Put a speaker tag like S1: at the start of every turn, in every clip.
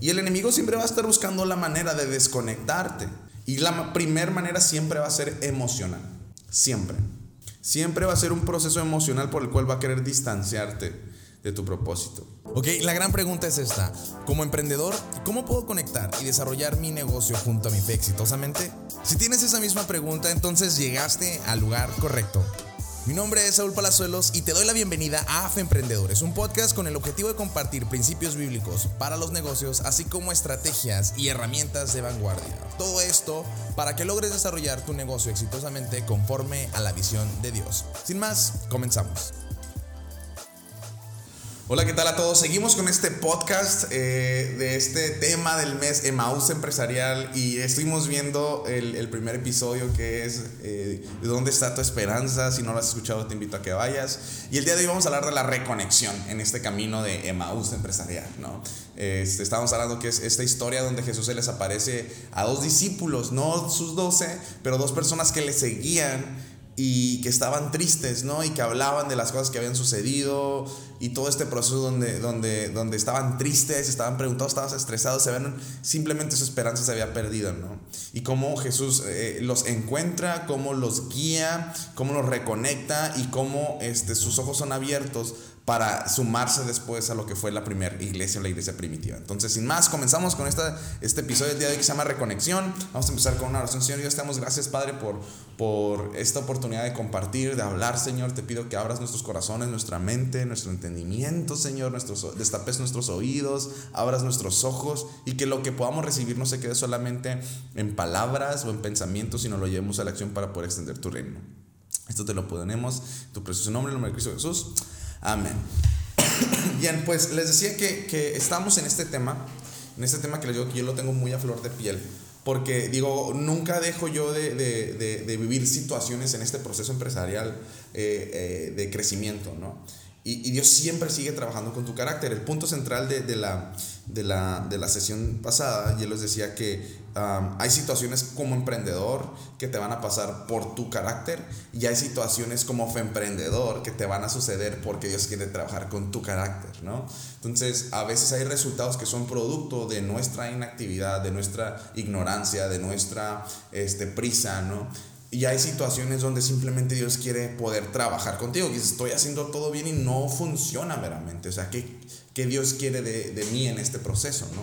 S1: Y el enemigo siempre va a estar buscando la manera de desconectarte. Y la primera manera siempre va a ser emocional. Siempre. Siempre va a ser un proceso emocional por el cual va a querer distanciarte de tu propósito.
S2: Ok, la gran pregunta es esta. Como emprendedor, ¿cómo puedo conectar y desarrollar mi negocio junto a mi fe exitosamente? Si tienes esa misma pregunta, entonces llegaste al lugar correcto. Mi nombre es Saúl Palazuelos y te doy la bienvenida a AFE Emprendedores, un podcast con el objetivo de compartir principios bíblicos para los negocios, así como estrategias y herramientas de vanguardia. Todo esto para que logres desarrollar tu negocio exitosamente conforme a la visión de Dios. Sin más, comenzamos.
S1: Hola, ¿qué tal a todos? Seguimos con este podcast eh, de este tema del mes Emaús Empresarial y estuvimos viendo el, primer episodio que es eh, ¿De dónde está tu esperanza? Si no lo has escuchado te invito a que vayas. Y el día de hoy vamos a hablar de la reconexión en este camino de Emaús Empresarial, ¿no? Este, estamos hablando que es esta historia donde Jesús se les aparece a dos discípulos, no sus doce, pero dos personas que le seguían y que estaban tristes, ¿no? Y que hablaban de las cosas que habían sucedido y todo este proceso donde, donde, donde estaban tristes, estaban preguntados, estaban estresados, se ven, simplemente su esperanza se había perdido, ¿no? Y cómo Jesús eh, los encuentra, cómo los guía, cómo los reconecta y cómo este, sus ojos son abiertos para sumarse después a lo que fue la primera iglesia, la iglesia primitiva. Entonces, sin más, comenzamos con esta, este episodio del día de hoy que se llama Reconexión. Vamos a empezar con una oración. Señor, Dios, te damos gracias, Padre, por, por esta oportunidad de compartir, de hablar, Señor. Te pido que abras nuestros corazones, nuestra mente, nuestro entendimiento, Señor, nuestros, destapes nuestros oídos, abras nuestros ojos y que lo que podamos recibir no se quede solamente en palabras o en pensamientos, sino lo llevemos a la acción para poder extender tu reino. Esto te lo ponemos en tu precioso nombre, en el nombre de Cristo Jesús. Amén. Bien, pues les decía que, que, estamos en este tema, en este tema que les digo que yo lo tengo muy a flor de piel, porque digo, nunca dejo yo de, de, de, vivir situaciones en este proceso empresarial eh, eh, de crecimiento, ¿no? Y, Dios siempre sigue trabajando con tu carácter. El punto central de, de la, de, la, de la sesión pasada, yo les decía que hay situaciones como emprendedor que te van a pasar por tu carácter y hay situaciones como emprendedor que te van a suceder porque Dios quiere trabajar con tu carácter, ¿no? Entonces, a veces hay resultados que son producto de nuestra inactividad, de nuestra ignorancia, de nuestra este, prisa, ¿no? Y hay situaciones donde simplemente Dios quiere poder trabajar contigo. Y estoy haciendo todo bien y no funciona veramente. O sea, ¿qué, qué Dios quiere de, de, mí en este proceso? ¿no?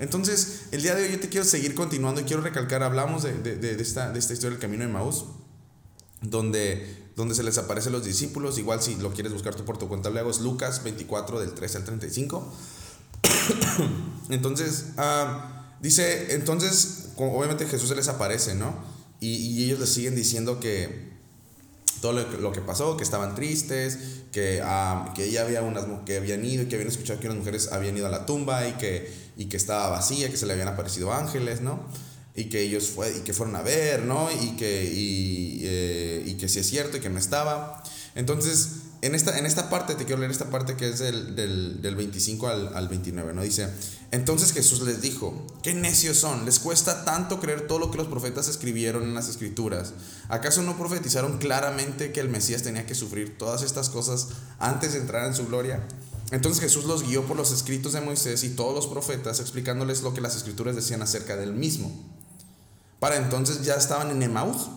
S1: Entonces, el día de hoy yo te quiero seguir continuando y quiero recalcar, hablamos de, de, de esta, de esta historia del camino de Maús, donde, donde se les aparecen los discípulos. Igual si lo quieres buscar tú por tu cuenta, luego es Lucas 24 del 13 al 35. entonces, ah, dice, entonces, obviamente Jesús se les aparece, ¿no? Y, ellos les siguen diciendo que todo lo, que pasó, que estaban tristes, que, ah, que ya había unas que habían ido, que habían escuchado que unas mujeres habían ido a la tumba y que, y que estaba vacía, que se le habían aparecido ángeles, ¿no? Y que ellos fue, y que fueron a ver, ¿no? Y que, y, eh, y que sí es cierto y que no estaba. Entonces, en esta, en esta parte, te quiero leer esta parte que es del, del, del 25 al, al, 29, ¿no? Dice, entonces Jesús les dijo, qué necios son, les cuesta tanto creer todo lo que los profetas escribieron en las escrituras. ¿Acaso no profetizaron claramente que el Mesías tenía que sufrir todas estas cosas antes de entrar en su gloria? Entonces Jesús los guió por los escritos de Moisés y todos los profetas, explicándoles lo que las escrituras decían acerca del mismo. Para entonces ya estaban en Emaús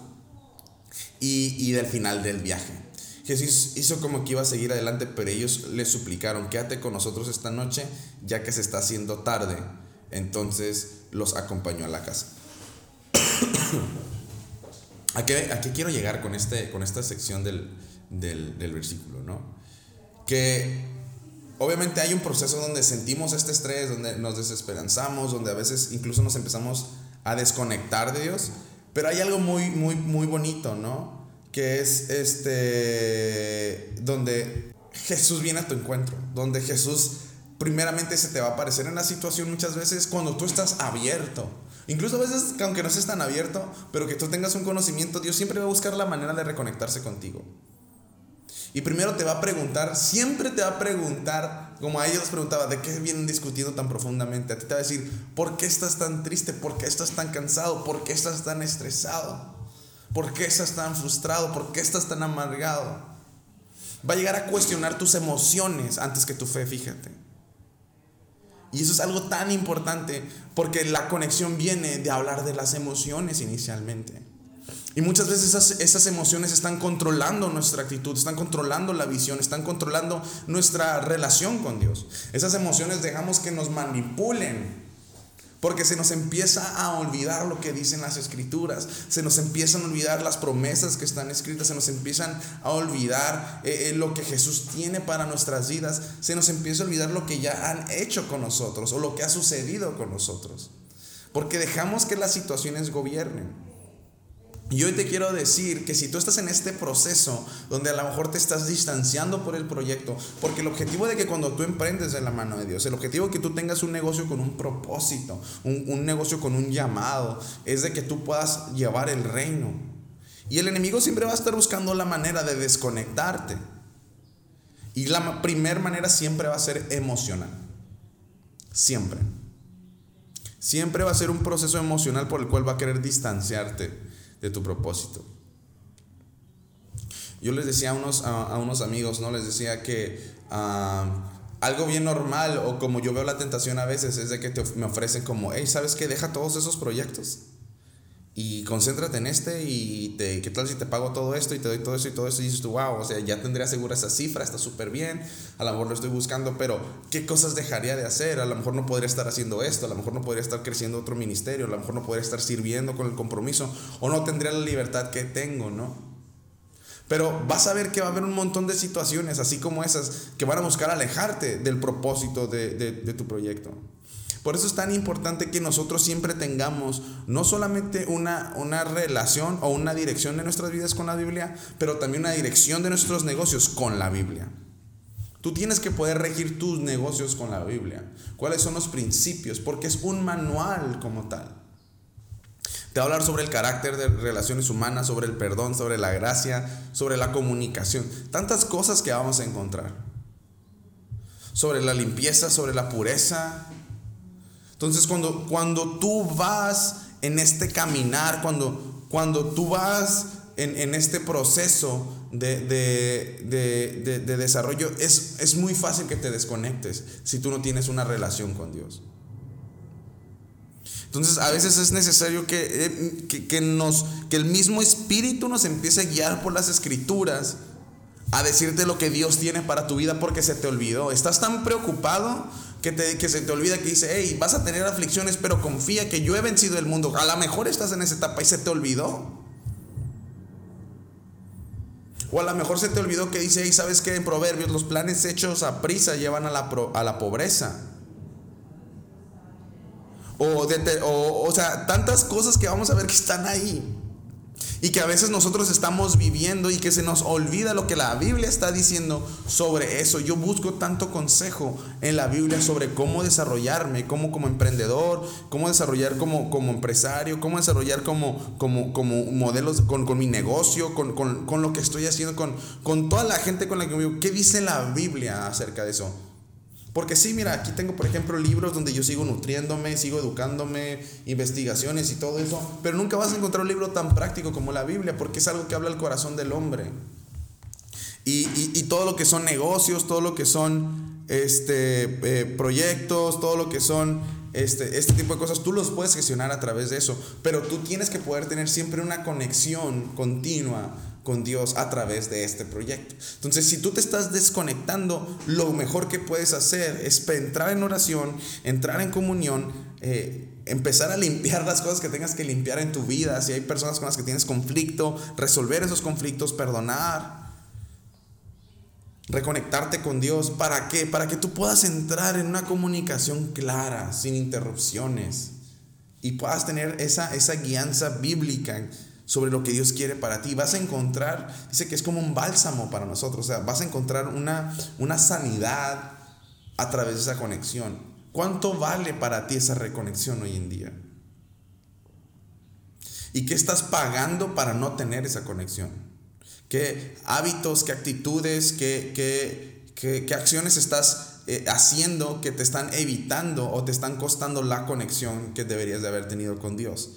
S1: y, y del final del viaje. Jesús hizo como que iba a seguir adelante, pero ellos le suplicaron, quédate con nosotros esta noche, ya que se está haciendo tarde. Entonces los acompañó a la casa. ¿A qué, quiero llegar con, este, con esta sección del, del versículo? ¿no? Que obviamente hay un proceso donde sentimos este estrés, donde nos desesperanzamos, donde a veces incluso nos empezamos a desconectar de Dios, pero hay algo muy, muy, muy bonito, ¿no? Que es este, donde Jesús viene a tu encuentro, donde Jesús primeramente se te va a aparecer en la situación muchas veces cuando tú estás abierto. Incluso a veces, aunque no estés tan abierto, pero que tú tengas un conocimiento, Dios siempre va a buscar la manera de reconectarse contigo. Y primero te va a preguntar, siempre te va a preguntar, como a ellos preguntaba, ¿de qué vienen discutiendo tan profundamente? A ti te va a decir, ¿por qué estás tan triste? ¿Por qué estás tan cansado? ¿Por qué estás tan estresado? ¿Por qué estás tan frustrado? ¿Por qué estás tan amargado? Va a llegar a cuestionar tus emociones antes que tu fe, fíjate. Y eso es algo tan importante porque la conexión viene de hablar de las emociones inicialmente. Y muchas veces esas, esas, emociones están controlando nuestra actitud, están controlando la visión, están controlando nuestra relación con Dios. Esas emociones dejamos que nos manipulen porque se nos empieza a olvidar lo que dicen las escrituras, se nos empiezan a olvidar las promesas que están escritas, se nos empiezan a olvidar eh, eh, lo que Jesús tiene para nuestras vidas, se nos empieza a olvidar lo que ya han hecho con nosotros o lo que ha sucedido con nosotros. Porque dejamos que las situaciones gobiernen. Y hoy te quiero decir que si tú estás en este proceso donde a lo mejor te estás distanciando por el proyecto, porque el objetivo de que cuando tú emprendes de la mano de Dios, el objetivo de que tú tengas un negocio con un propósito, un, un negocio con un llamado, es de que tú puedas llevar el reino. Y el enemigo siempre va a estar buscando la manera de desconectarte. Y la primera manera siempre va a ser emocional. Siempre. Siempre va a ser un proceso emocional por el cual va a querer distanciarte de tu propósito. Yo les decía a unos, a, unos amigos, ¿no? Les decía que ah, algo bien normal o como yo veo la tentación a veces es de que me ofrecen como, hey, ¿sabes qué? Deja todos esos proyectos y concéntrate en este y te, qué tal si te pago todo esto y te doy todo eso y todo eso y dices tú, wow, o sea, ya tendría segura esa cifra, está súper bien, a lo mejor lo estoy buscando, pero ¿qué cosas dejaría de hacer? A lo mejor no podría estar haciendo esto, a lo mejor no podría estar creciendo otro ministerio, a lo mejor no podría estar sirviendo con el compromiso o no tendría la libertad que tengo, ¿no? Pero vas a ver que va a haber un montón de situaciones así como esas que van a buscar alejarte del propósito de, de tu proyecto. Por eso es tan importante que nosotros siempre tengamos no solamente una, una relación o una dirección de nuestras vidas con la Biblia, pero también una dirección de nuestros negocios con la Biblia. Tú tienes que poder regir tus negocios con la Biblia. ¿Cuáles son los principios? Porque es un manual como tal. Te va a hablar sobre el carácter de relaciones humanas, sobre el perdón, sobre la gracia, sobre la comunicación. Tantas cosas que vamos a encontrar. Sobre la limpieza, sobre la pureza, entonces cuando, cuando tú vas en este caminar, cuando, cuando tú vas en, este proceso de, desarrollo, es, es, muy fácil que te desconectes si tú no tienes una relación con Dios. Entonces a veces es necesario que, eh, que, que, nos, que el mismo Espíritu nos empiece a guiar por las escrituras a decirte lo que Dios tiene para tu vida porque se te olvidó. Estás tan preocupado que, te, que se te olvida que dice, hey, vas a tener aflicciones, pero confía que yo he vencido el mundo. A lo mejor estás en esa etapa y se te olvidó. O a lo mejor se te olvidó que dice, hey, ¿sabes qué? En Proverbios, los planes hechos a prisa llevan a la, a la pobreza. O, o, o sea, tantas cosas que vamos a ver que están ahí. Y que a veces nosotros estamos viviendo y que se nos olvida lo que la Biblia está diciendo sobre eso. Yo busco tanto consejo en la Biblia sobre cómo desarrollarme, cómo como emprendedor, cómo desarrollar como, como empresario, cómo desarrollar como, como, como modelos con, con mi negocio, con, con, con, lo que estoy haciendo, con, con toda la gente con la que vivo. ¿Qué dice la Biblia acerca de eso? Porque sí, mira, aquí tengo, por ejemplo, libros donde yo sigo nutriéndome, sigo educándome, investigaciones y todo eso, pero nunca vas a encontrar un libro tan práctico como la Biblia, porque es algo que habla al corazón del hombre. Y, y, todo lo que son negocios, todo lo que son este, eh, proyectos, todo lo que son este, este tipo de cosas, tú los puedes gestionar a través de eso, pero tú tienes que poder tener siempre una conexión continua con Dios a través de este proyecto. Entonces, si tú te estás desconectando, lo mejor que puedes hacer es entrar en oración, entrar en comunión, eh, empezar a limpiar las cosas que tengas que limpiar en tu vida. Si hay personas con las que tienes conflicto, resolver esos conflictos, perdonar, reconectarte con Dios. ¿Para qué? Para que tú puedas entrar en una comunicación clara, sin interrupciones, y puedas tener esa, esa guianza bíblica sobre lo que Dios quiere para ti. Vas a encontrar, dice que es como un bálsamo para nosotros, o sea, vas a encontrar una, una sanidad a través de esa conexión. ¿Cuánto vale para ti esa reconexión hoy en día? ¿Y qué estás pagando para no tener esa conexión? ¿Qué hábitos, qué actitudes, qué, qué, qué, acciones estás eh, haciendo que te están evitando o te están costando la conexión que deberías de haber tenido con Dios?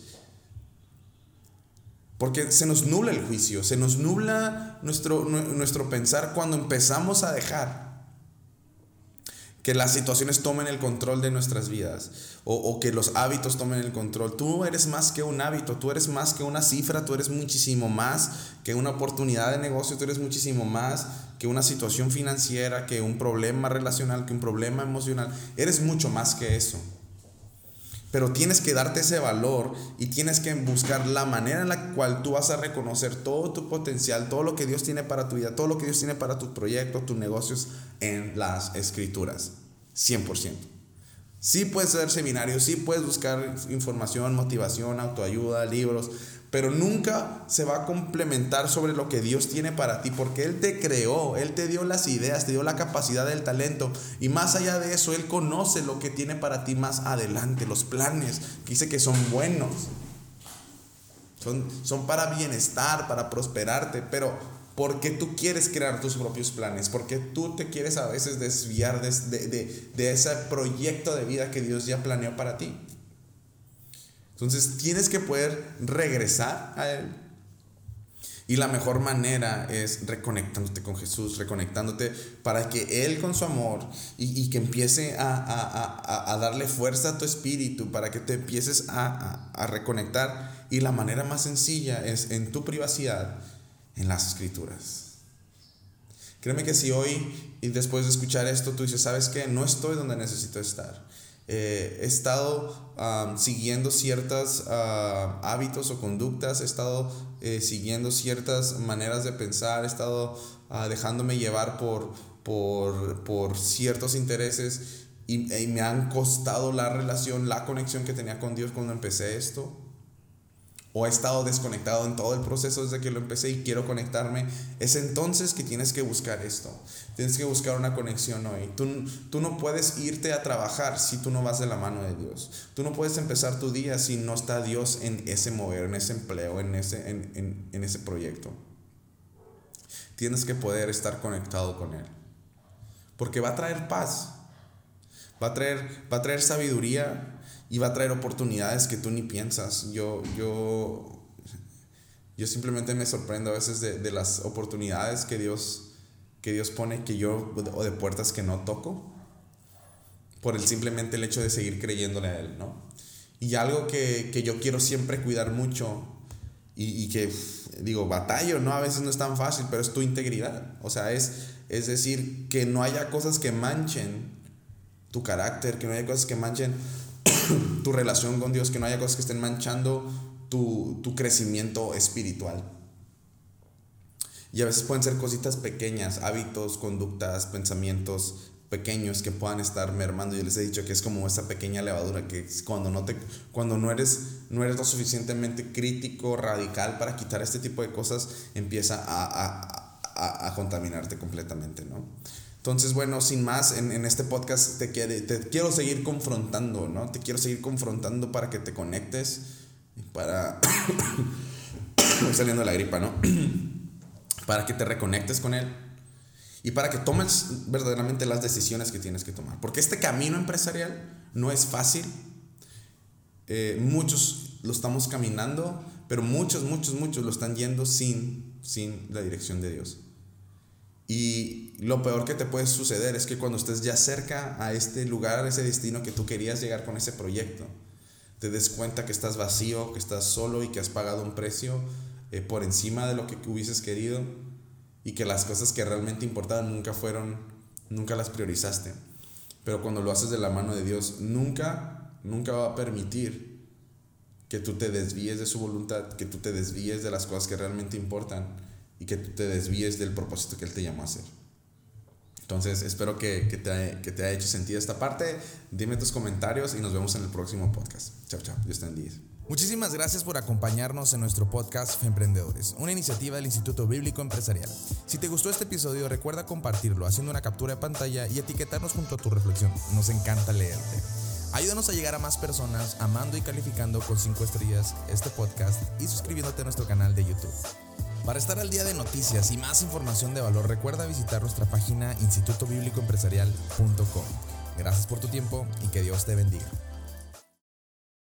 S1: Porque se nos nubla el juicio, se nos nubla nuestro, nuestro pensar cuando empezamos a dejar que las situaciones tomen el control de nuestras vidas o, o, que los hábitos tomen el control. Tú eres más que un hábito, tú eres más que una cifra, tú eres muchísimo más que una oportunidad de negocio, tú eres muchísimo más que una situación financiera, que un problema relacional, que un problema emocional. Eres mucho más que eso. Pero tienes que darte ese valor y tienes que buscar la manera en la cual tú vas a reconocer todo tu potencial, todo lo que Dios tiene para tu vida, todo lo que Dios tiene para tus proyectos, tus negocios en las escrituras. 100%. Sí puedes hacer seminarios, sí puedes buscar información, motivación, autoayuda, libros, pero nunca se va a complementar sobre lo que Dios tiene para ti, porque Él te creó, Él te dio las ideas, te dio la capacidad del talento, y más allá de eso, Él conoce lo que tiene para ti más adelante, los planes, que dice que son buenos, son, son para bienestar, para prosperarte, pero porque tú quieres crear tus propios planes, porque tú te quieres a veces desviar de, de, de ese proyecto de vida que Dios ya planeó para ti. Entonces tienes que poder regresar a Él. Y la mejor manera es reconectándote con Jesús, reconectándote para que Él con su amor y, y que empiece a, a, a, darle fuerza a tu espíritu, para que te empieces a, reconectar. Y la manera más sencilla es en tu privacidad, en las escrituras. Créeme que si hoy y después de escuchar esto tú dices, ¿sabes qué? No estoy donde necesito estar. Eh, he estado siguiendo ciertos hábitos o conductas, he estado eh, siguiendo ciertas maneras de pensar, he estado ah, dejándome llevar por, por, por ciertos intereses y, me han costado la relación, la conexión que tenía con Dios cuando empecé esto o he estado desconectado en todo el proceso desde que lo empecé y quiero conectarme, es entonces que tienes que buscar esto. Tienes que buscar una conexión hoy. Tú, tú no puedes irte a trabajar si tú no vas de la mano de Dios. Tú no puedes empezar tu día si no está Dios en ese mover, en ese empleo, en ese, en, en, en ese proyecto. Tienes que poder estar conectado con Él. Porque va a traer paz. Va a traer, va a traer sabiduría, y va a traer oportunidades que tú ni piensas. Yo, yo, yo simplemente me sorprendo a veces de, de las oportunidades que Dios, que Dios pone que yo, o de puertas que no toco, por el simplemente el hecho de seguir creyéndole a Él, ¿no? Y algo que, que yo quiero siempre cuidar mucho y, y, que, digo, batallo, ¿no? A veces no es tan fácil, pero es tu integridad. O sea, es, es decir, que no haya cosas que manchen tu carácter, que no haya cosas que manchen tu relación con Dios, que no haya cosas que estén manchando tu, tu crecimiento espiritual. Y a veces pueden ser cositas pequeñas, hábitos, conductas, pensamientos pequeños que puedan estar mermando. Yo les he dicho que es como esa pequeña levadura que cuando no, te, cuando no, eres, no eres lo suficientemente crítico, radical para quitar este tipo de cosas, empieza a, a, a, a contaminarte completamente, ¿no? Entonces, bueno, sin más, en, en este podcast te, quiere, te quiero seguir confrontando, ¿no? Te quiero seguir confrontando para que te conectes, para... saliendo de la gripa, ¿no? para que te reconectes con Él y para que tomes verdaderamente las decisiones que tienes que tomar. Porque este camino empresarial no es fácil. Eh, muchos lo estamos caminando, pero muchos, muchos, muchos lo están yendo sin, sin la dirección de Dios. Y lo peor que te puede suceder es que cuando estés ya cerca a este lugar, a ese destino que tú querías llegar con ese proyecto, te des cuenta que estás vacío, que estás solo y que has pagado un precio eh, por encima de lo que hubieses querido y que las cosas que realmente importaban nunca fueron, nunca las priorizaste. Pero cuando lo haces de la mano de Dios, nunca, nunca va a permitir que tú te desvíes de su voluntad, que tú te desvíes de las cosas que realmente importan y que tú te desvíes del propósito que Él te llamó a hacer. Entonces, espero que, que, te, que te haya hecho sentido esta parte. Dime tus comentarios y nos vemos en el próximo podcast. Chao, chao. Dios te bendiga.
S2: Muchísimas gracias por acompañarnos en nuestro podcast Emprendedores, una iniciativa del Instituto Bíblico Empresarial. Si te gustó este episodio, recuerda compartirlo haciendo una captura de pantalla y etiquetarnos junto a tu reflexión. Nos encanta leerte. Ayúdanos a llegar a más personas amando y calificando con 5 estrellas este podcast y suscribiéndote a nuestro canal de YouTube. Para estar al día de noticias y más información de valor, recuerda visitar nuestra página institutobiblicoempresarial.com. Gracias por tu tiempo y que Dios te bendiga.